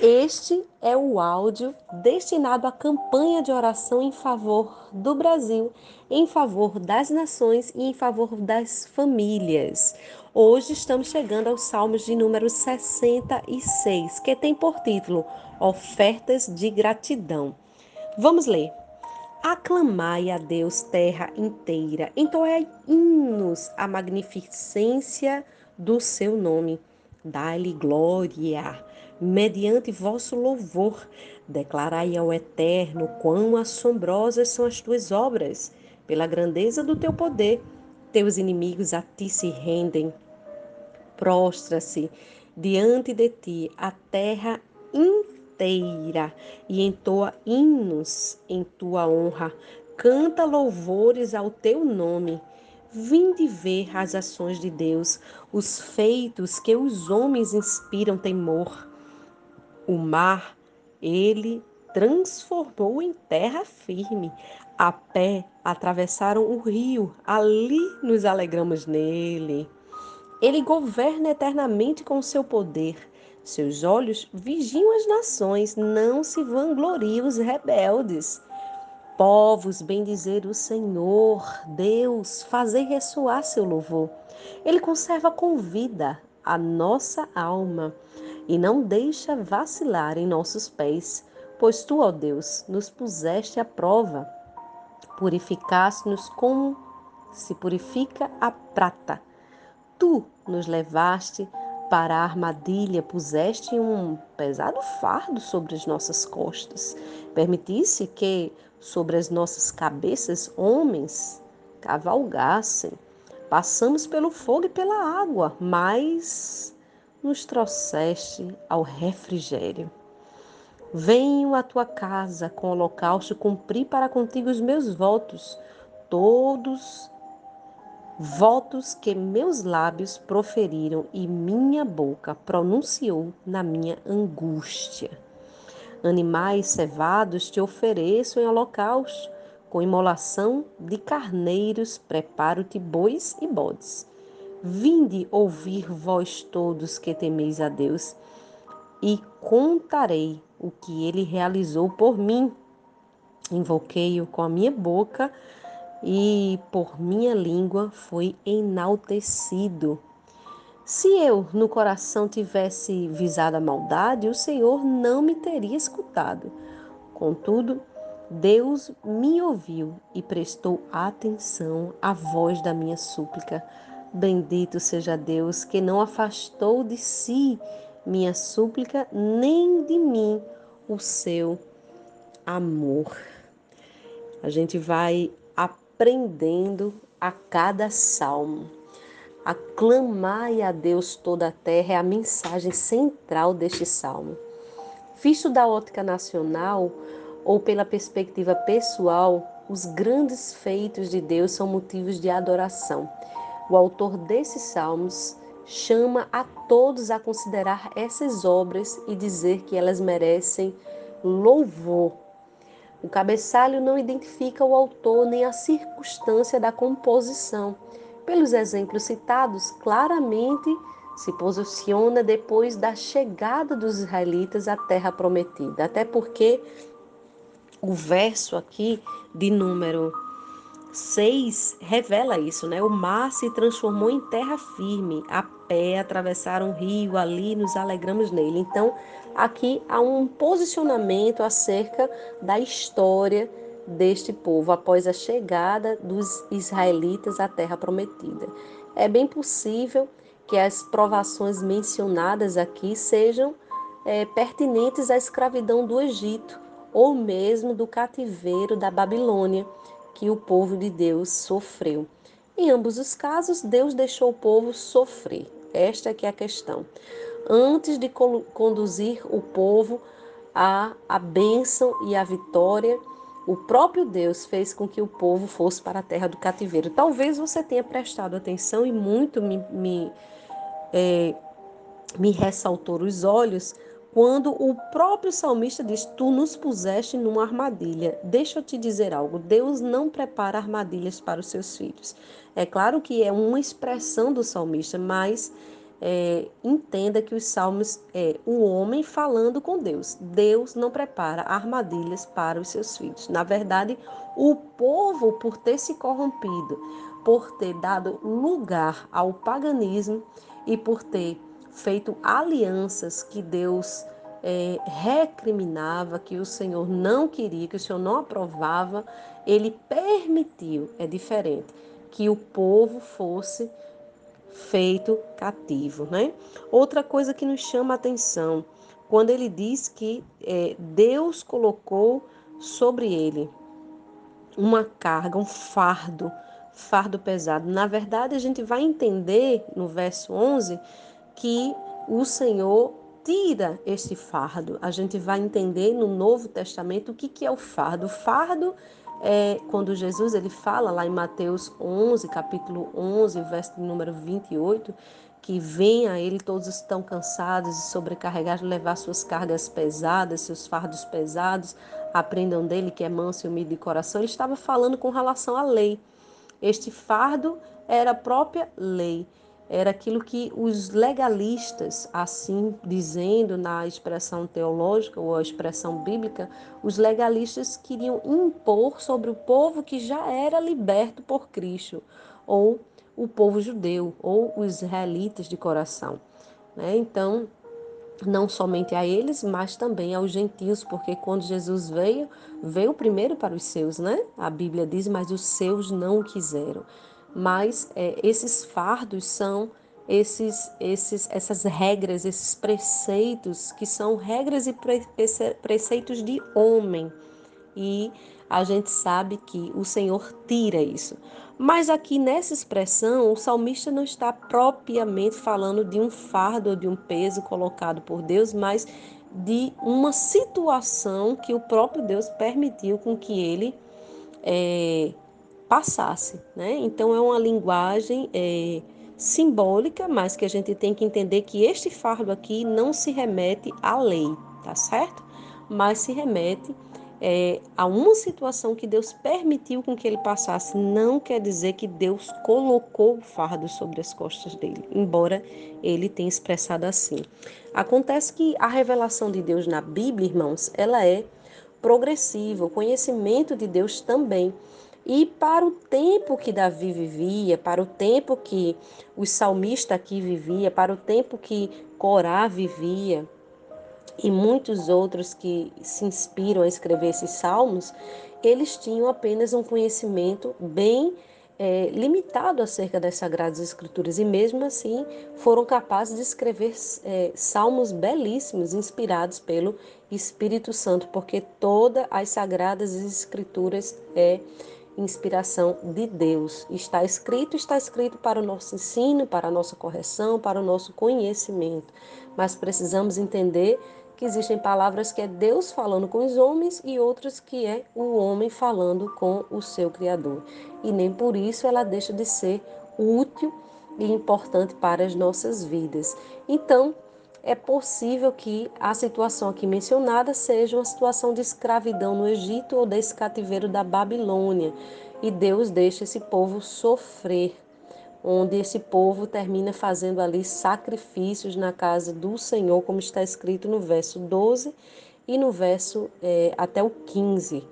Este é o áudio destinado à campanha de oração em favor do Brasil, em favor das nações e em favor das famílias. Hoje estamos chegando aos Salmos de número 66, que tem por título Ofertas de Gratidão. Vamos ler. Aclamai a Deus, terra inteira, entoai hinos à magnificência do seu nome. Dai-lhe glória mediante vosso louvor. Declarai ao Eterno quão assombrosas são as tuas obras, pela grandeza do teu poder. Teus inimigos a ti se rendem. Prostra-se diante de ti a terra inteira e entoa hinos em tua honra. Canta louvores ao teu nome. Vinde ver as ações de Deus, os feitos que os homens inspiram temor. O mar, ele transformou em terra firme. A pé atravessaram o rio, ali nos alegramos nele. Ele governa eternamente com seu poder. Seus olhos vigiam as nações, não se vangloriam os rebeldes. Povos, bendizer o Senhor, Deus, fazer ressoar seu louvor. Ele conserva com vida a nossa alma e não deixa vacilar em nossos pés, pois tu, ó Deus, nos puseste à prova, purificaste-nos como se purifica a prata. Tu nos levaste para a armadilha, puseste um pesado fardo sobre as nossas costas. Permitisse que sobre as nossas cabeças homens cavalgassem. Passamos pelo fogo e pela água, mas nos trouxeste ao refrigério. Venho à tua casa com holocausto, cumpri para contigo os meus votos, todos votos que meus lábios proferiram e minha boca pronunciou na minha angústia. Animais cevados te ofereço em holocausto, com imolação de carneiros preparo-te bois e bodes. Vinde ouvir vós todos que temeis a Deus, e contarei o que ele realizou por mim. Invoquei-o com a minha boca e por minha língua foi enaltecido. Se eu no coração tivesse visado a maldade, o Senhor não me teria escutado. Contudo, Deus me ouviu e prestou atenção à voz da minha súplica. Bendito seja Deus que não afastou de si minha súplica, nem de mim o seu amor. A gente vai aprendendo a cada salmo. Aclamai a Deus toda a terra é a mensagem central deste salmo. Visto da ótica nacional ou pela perspectiva pessoal, os grandes feitos de Deus são motivos de adoração o autor desses salmos chama a todos a considerar essas obras e dizer que elas merecem louvor. O cabeçalho não identifica o autor nem a circunstância da composição. Pelos exemplos citados, claramente se posiciona depois da chegada dos israelitas à terra prometida. Até porque o verso aqui de número 6 revela isso, né? O mar se transformou em terra firme, a pé atravessaram o rio, ali nos alegramos nele. Então, aqui há um posicionamento acerca da história deste povo após a chegada dos israelitas à terra prometida. É bem possível que as provações mencionadas aqui sejam é, pertinentes à escravidão do Egito ou mesmo do cativeiro da Babilônia que o povo de Deus sofreu. Em ambos os casos, Deus deixou o povo sofrer. Esta é que é a questão. Antes de conduzir o povo à a bênção e a vitória, o próprio Deus fez com que o povo fosse para a terra do cativeiro. Talvez você tenha prestado atenção e muito me, me, é, me ressaltou os olhos quando o próprio salmista diz: Tu nos puseste numa armadilha. Deixa eu te dizer algo: Deus não prepara armadilhas para os seus filhos. É claro que é uma expressão do salmista, mas é, entenda que os salmos é o homem falando com Deus. Deus não prepara armadilhas para os seus filhos. Na verdade, o povo, por ter se corrompido, por ter dado lugar ao paganismo e por ter feito alianças que Deus é, recriminava, que o Senhor não queria, que o Senhor não aprovava, ele permitiu, é diferente, que o povo fosse feito cativo, né? Outra coisa que nos chama a atenção, quando ele diz que é, Deus colocou sobre ele uma carga, um fardo, fardo pesado. Na verdade, a gente vai entender no verso 11 que o Senhor tira este fardo. A gente vai entender no Novo Testamento o que, que é o fardo. O fardo é quando Jesus ele fala lá em Mateus 11, capítulo 11, verso número 28, que vem a ele todos estão cansados e sobrecarregados, levar suas cargas pesadas, seus fardos pesados, aprendam dele que é manso e humilde de coração. Ele estava falando com relação à lei. Este fardo era a própria lei era aquilo que os legalistas, assim dizendo na expressão teológica ou a expressão bíblica, os legalistas queriam impor sobre o povo que já era liberto por Cristo, ou o povo judeu, ou os israelitas de coração. Né? Então, não somente a eles, mas também aos gentios, porque quando Jesus veio, veio primeiro para os seus, né? A Bíblia diz, mas os seus não quiseram mas é, esses fardos são esses, esses, essas regras, esses preceitos que são regras e preceitos de homem. E a gente sabe que o Senhor tira isso. Mas aqui nessa expressão, o salmista não está propriamente falando de um fardo ou de um peso colocado por Deus, mas de uma situação que o próprio Deus permitiu com que ele é, passasse. Né? Então é uma linguagem é, simbólica, mas que a gente tem que entender que este fardo aqui não se remete à lei, tá certo? Mas se remete é, a uma situação que Deus permitiu com que ele passasse. Não quer dizer que Deus colocou o fardo sobre as costas dele, embora ele tenha expressado assim. Acontece que a revelação de Deus na Bíblia, irmãos, ela é progressiva, o conhecimento de Deus também. E para o tempo que Davi vivia, para o tempo que o salmista aqui vivia, para o tempo que Corá vivia, e muitos outros que se inspiram a escrever esses salmos, eles tinham apenas um conhecimento bem é, limitado acerca das Sagradas Escrituras. E, mesmo assim, foram capazes de escrever é, salmos belíssimos, inspirados pelo Espírito Santo, porque todas as Sagradas Escrituras é inspiração de Deus. Está escrito, está escrito para o nosso ensino, para a nossa correção, para o nosso conhecimento. Mas precisamos entender que existem palavras que é Deus falando com os homens e outras que é o homem falando com o seu Criador. E nem por isso ela deixa de ser útil e importante para as nossas vidas. Então, é possível que a situação aqui mencionada seja uma situação de escravidão no Egito ou desse cativeiro da Babilônia. E Deus deixa esse povo sofrer, onde esse povo termina fazendo ali sacrifícios na casa do Senhor, como está escrito no verso 12 e no verso é, até o 15.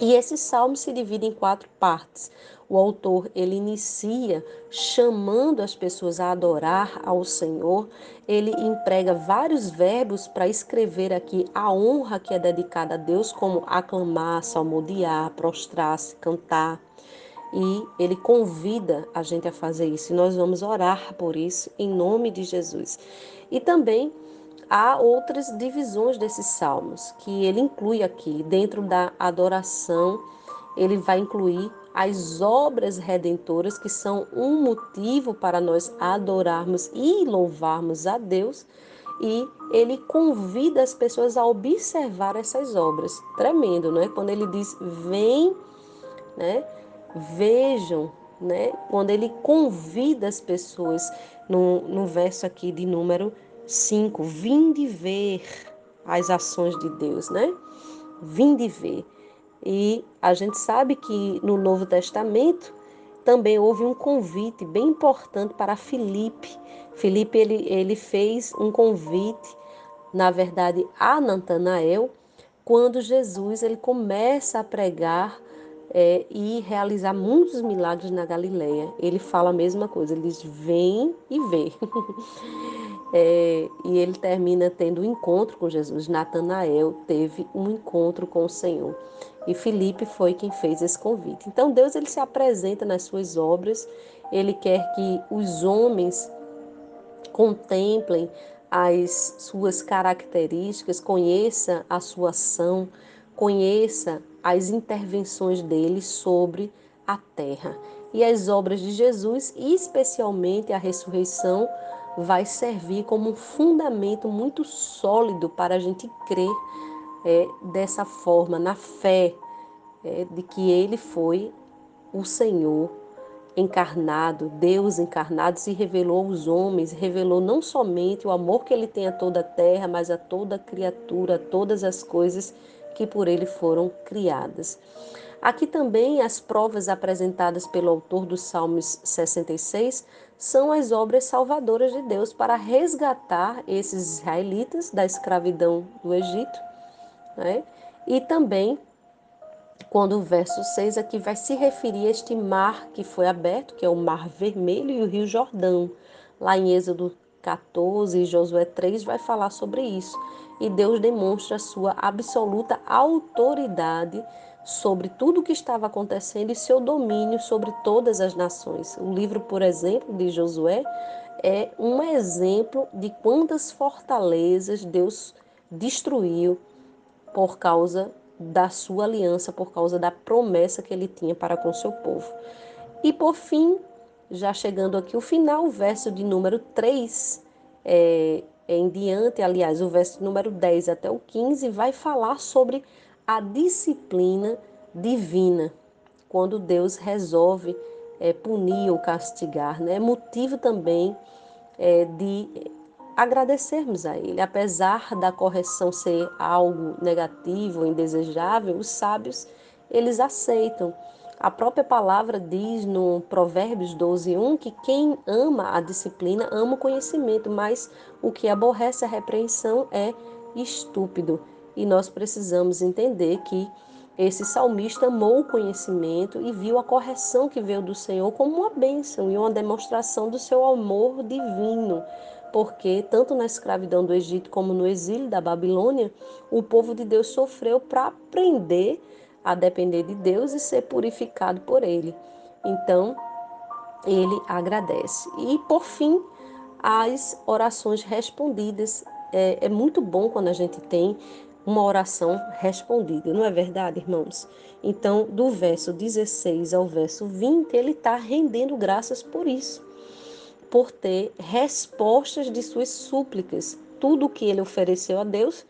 E esse salmo se divide em quatro partes. O autor ele inicia chamando as pessoas a adorar ao Senhor. Ele emprega vários verbos para escrever aqui a honra que é dedicada a Deus, como aclamar, salmodiar, prostrar-se, cantar. E ele convida a gente a fazer isso. E nós vamos orar por isso em nome de Jesus. E também há outras divisões desses salmos que ele inclui aqui. Dentro da adoração, ele vai incluir as obras redentoras, que são um motivo para nós adorarmos e louvarmos a Deus. e ele convida as pessoas a observar essas obras. Tremendo, não é? Quando ele diz: "Vem, né? Vejam, né? Quando ele convida as pessoas no, no verso aqui de número 5, vinde ver as ações de Deus, né? Vinde ver. E a gente sabe que no Novo Testamento também houve um convite bem importante para Filipe. Filipe ele, ele fez um convite, na verdade, a Natanael, quando Jesus ele começa a pregar é, e realizar muitos milagres na Galileia. Ele fala a mesma coisa, ele diz: vem e vê. é, e ele termina tendo um encontro com Jesus. Natanael teve um encontro com o Senhor. E Felipe foi quem fez esse convite. Então Deus ele se apresenta nas suas obras, ele quer que os homens contemplem as suas características, conheça a sua ação, conheça as intervenções dele sobre a terra. E as obras de Jesus, especialmente a ressurreição, vai servir como um fundamento muito sólido para a gente crer é, dessa forma, na fé é, de que ele foi o Senhor encarnado, Deus encarnado, se revelou aos homens, revelou não somente o amor que ele tem a toda a terra, mas a toda criatura, a todas as coisas que por ele foram criadas. Aqui também as provas apresentadas pelo autor dos Salmos 66 são as obras salvadoras de Deus para resgatar esses israelitas da escravidão do Egito, né? e também quando o verso 6 aqui vai se referir a este mar que foi aberto, que é o Mar Vermelho e o Rio Jordão. Lá em Êxodo 14 e Josué 3 vai falar sobre isso e Deus demonstra a sua absoluta autoridade sobre tudo o que estava acontecendo e seu domínio sobre todas as nações. O livro, por exemplo, de Josué é um exemplo de quantas fortalezas Deus destruiu por causa da sua aliança, por causa da promessa que ele tinha para com seu povo. E por fim, já chegando aqui o final, o verso de número 3, é, em diante, aliás, o verso número 10 até o 15 vai falar sobre a disciplina divina, quando Deus resolve é, punir ou castigar. Né? É motivo também é, de agradecermos a Ele. Apesar da correção ser algo negativo, indesejável, os sábios, eles aceitam. A própria palavra diz no Provérbios 12, 1 que quem ama a disciplina ama o conhecimento, mas o que aborrece a repreensão é estúpido. E nós precisamos entender que esse salmista amou o conhecimento e viu a correção que veio do Senhor como uma bênção e uma demonstração do seu amor divino. Porque, tanto na escravidão do Egito como no exílio da Babilônia, o povo de Deus sofreu para aprender a depender de Deus e ser purificado por Ele. Então, ele agradece. E, por fim, as orações respondidas. É, é muito bom quando a gente tem uma oração respondida, não é verdade, irmãos? Então, do verso 16 ao verso 20, ele está rendendo graças por isso, por ter respostas de suas súplicas. Tudo que ele ofereceu a Deus,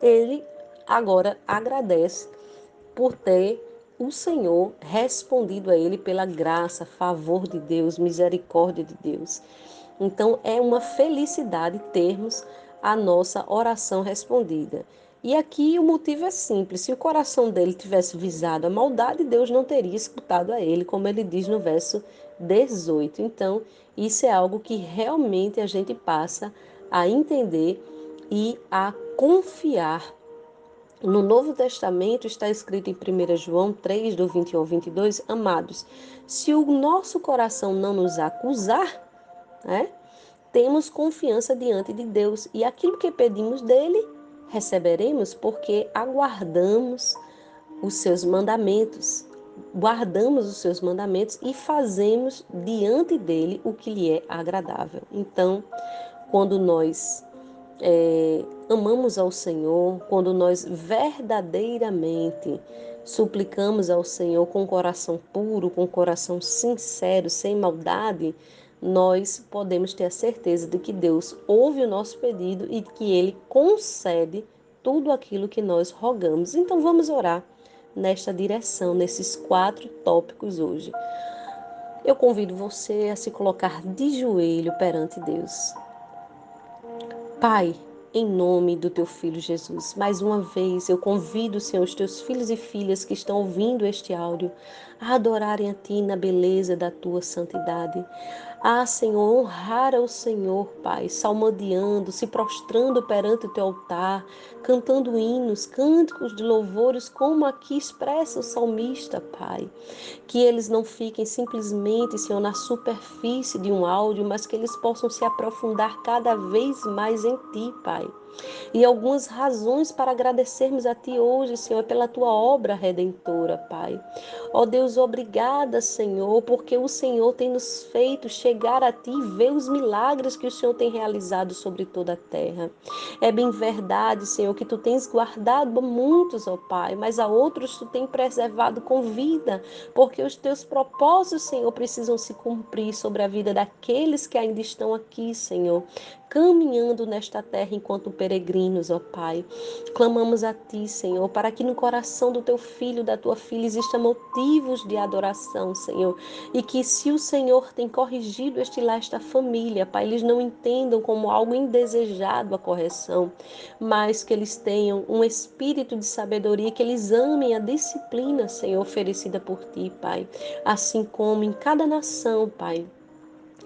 ele agora agradece por ter o Senhor respondido a ele pela graça, favor de Deus, misericórdia de Deus. Então é uma felicidade termos a nossa oração respondida. E aqui o motivo é simples: se o coração dele tivesse visado a maldade, Deus não teria escutado a ele, como ele diz no verso 18. Então, isso é algo que realmente a gente passa a entender e a confiar. No Novo Testamento está escrito em 1 João 3, do 21 ao 22, amados, se o nosso coração não nos acusar, né, temos confiança diante de Deus. E aquilo que pedimos dele, receberemos porque aguardamos os seus mandamentos, guardamos os seus mandamentos e fazemos diante dele o que lhe é agradável. Então, quando nós é, amamos ao Senhor, quando nós verdadeiramente suplicamos ao Senhor com coração puro, com coração sincero, sem maldade, nós podemos ter a certeza de que Deus ouve o nosso pedido e que Ele concede tudo aquilo que nós rogamos. Então vamos orar nesta direção, nesses quatro tópicos hoje. Eu convido você a se colocar de joelho perante Deus. Pai, em nome do teu filho Jesus. Mais uma vez eu convido, Senhor, os teus filhos e filhas que estão ouvindo este áudio a adorarem a ti na beleza da tua santidade. Ah, Senhor, honrar ao Senhor, Pai, salmodiando, se prostrando perante o teu altar, cantando hinos, cânticos de louvores, como aqui expressa o salmista, Pai. Que eles não fiquem simplesmente, Senhor, na superfície de um áudio, mas que eles possam se aprofundar cada vez mais em Ti, Pai. E algumas razões para agradecermos a Ti hoje, Senhor, pela Tua obra redentora, Pai. Ó Deus, obrigada, Senhor, porque o Senhor tem nos feito chegar a Ti e ver os milagres que o Senhor tem realizado sobre toda a terra. É bem verdade, Senhor, que Tu tens guardado muitos, ó Pai, mas a outros Tu tens preservado com vida, porque os Teus propósitos, Senhor, precisam se cumprir sobre a vida daqueles que ainda estão aqui, Senhor caminhando nesta terra enquanto peregrinos, ó Pai. Clamamos a Ti, Senhor, para que no coração do Teu filho, da Tua filha, existam motivos de adoração, Senhor. E que se o Senhor tem corrigido este esta família, Pai, eles não entendam como algo indesejado a correção, mas que eles tenham um espírito de sabedoria, que eles amem a disciplina, Senhor, oferecida por Ti, Pai. Assim como em cada nação, Pai,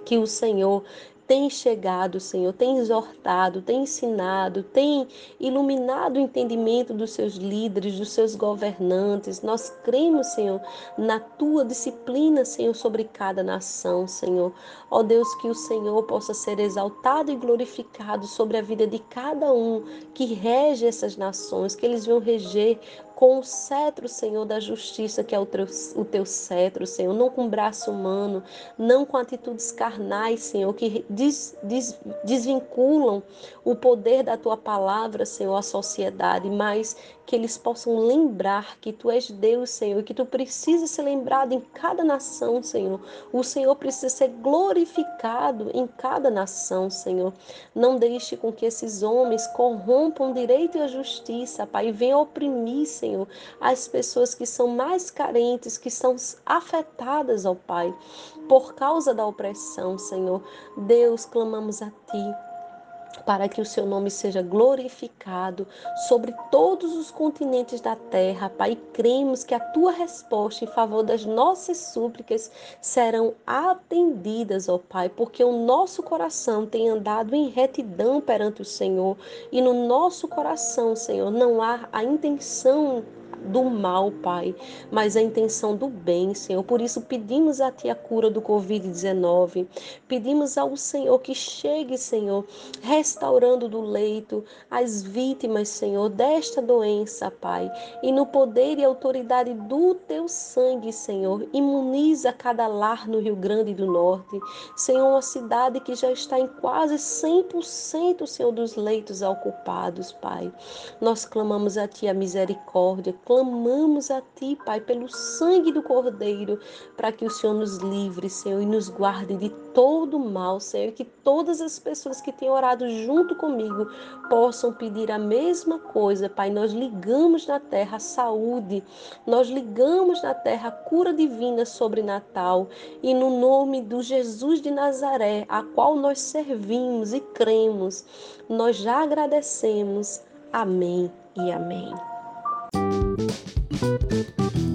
que o Senhor tem chegado, Senhor, tem exortado, tem ensinado, tem iluminado o entendimento dos seus líderes, dos seus governantes. Nós cremos, Senhor, na tua disciplina, Senhor, sobre cada nação, Senhor. Ó Deus, que o Senhor possa ser exaltado e glorificado sobre a vida de cada um que rege essas nações, que eles vão reger com o cetro, Senhor, da justiça, que é o teu, o teu cetro, Senhor, não com braço humano, não com atitudes carnais, Senhor, que des, des, desvinculam o poder da tua palavra, Senhor, à sociedade, mas que eles possam lembrar que tu és Deus, Senhor, e que tu precisas ser lembrado em cada nação, Senhor. O Senhor precisa ser glorificado em cada nação, Senhor. Não deixe com que esses homens corrompam o direito e a justiça, Pai, e venham oprimir, Senhor, as pessoas que são mais carentes, que são afetadas, ó Pai, por causa da opressão, Senhor. Deus, clamamos a Ti para que o seu nome seja glorificado sobre todos os continentes da terra, Pai. Cremos que a tua resposta em favor das nossas súplicas serão atendidas, ó Pai, porque o nosso coração tem andado em retidão perante o Senhor e no nosso coração, Senhor, não há a intenção do mal, Pai, mas a intenção do bem, Senhor. Por isso pedimos a Ti a cura do Covid-19. Pedimos ao Senhor que chegue, Senhor, restaurando do leito as vítimas, Senhor, desta doença, Pai. E no poder e autoridade do Teu sangue, Senhor, imuniza cada lar no Rio Grande do Norte. Senhor, uma cidade que já está em quase 100%, Senhor, dos leitos ocupados, Pai. Nós clamamos a Ti a misericórdia, clamamos a Ti, Pai, pelo sangue do Cordeiro, para que o Senhor nos livre, Senhor, e nos guarde de todo mal, Senhor, e que todas as pessoas que têm orado junto comigo possam pedir a mesma coisa, Pai. Nós ligamos na terra a saúde, nós ligamos na terra a cura divina sobre Natal, e no nome do Jesus de Nazaré, a qual nós servimos e cremos, nós já agradecemos. Amém e amém. Thank you.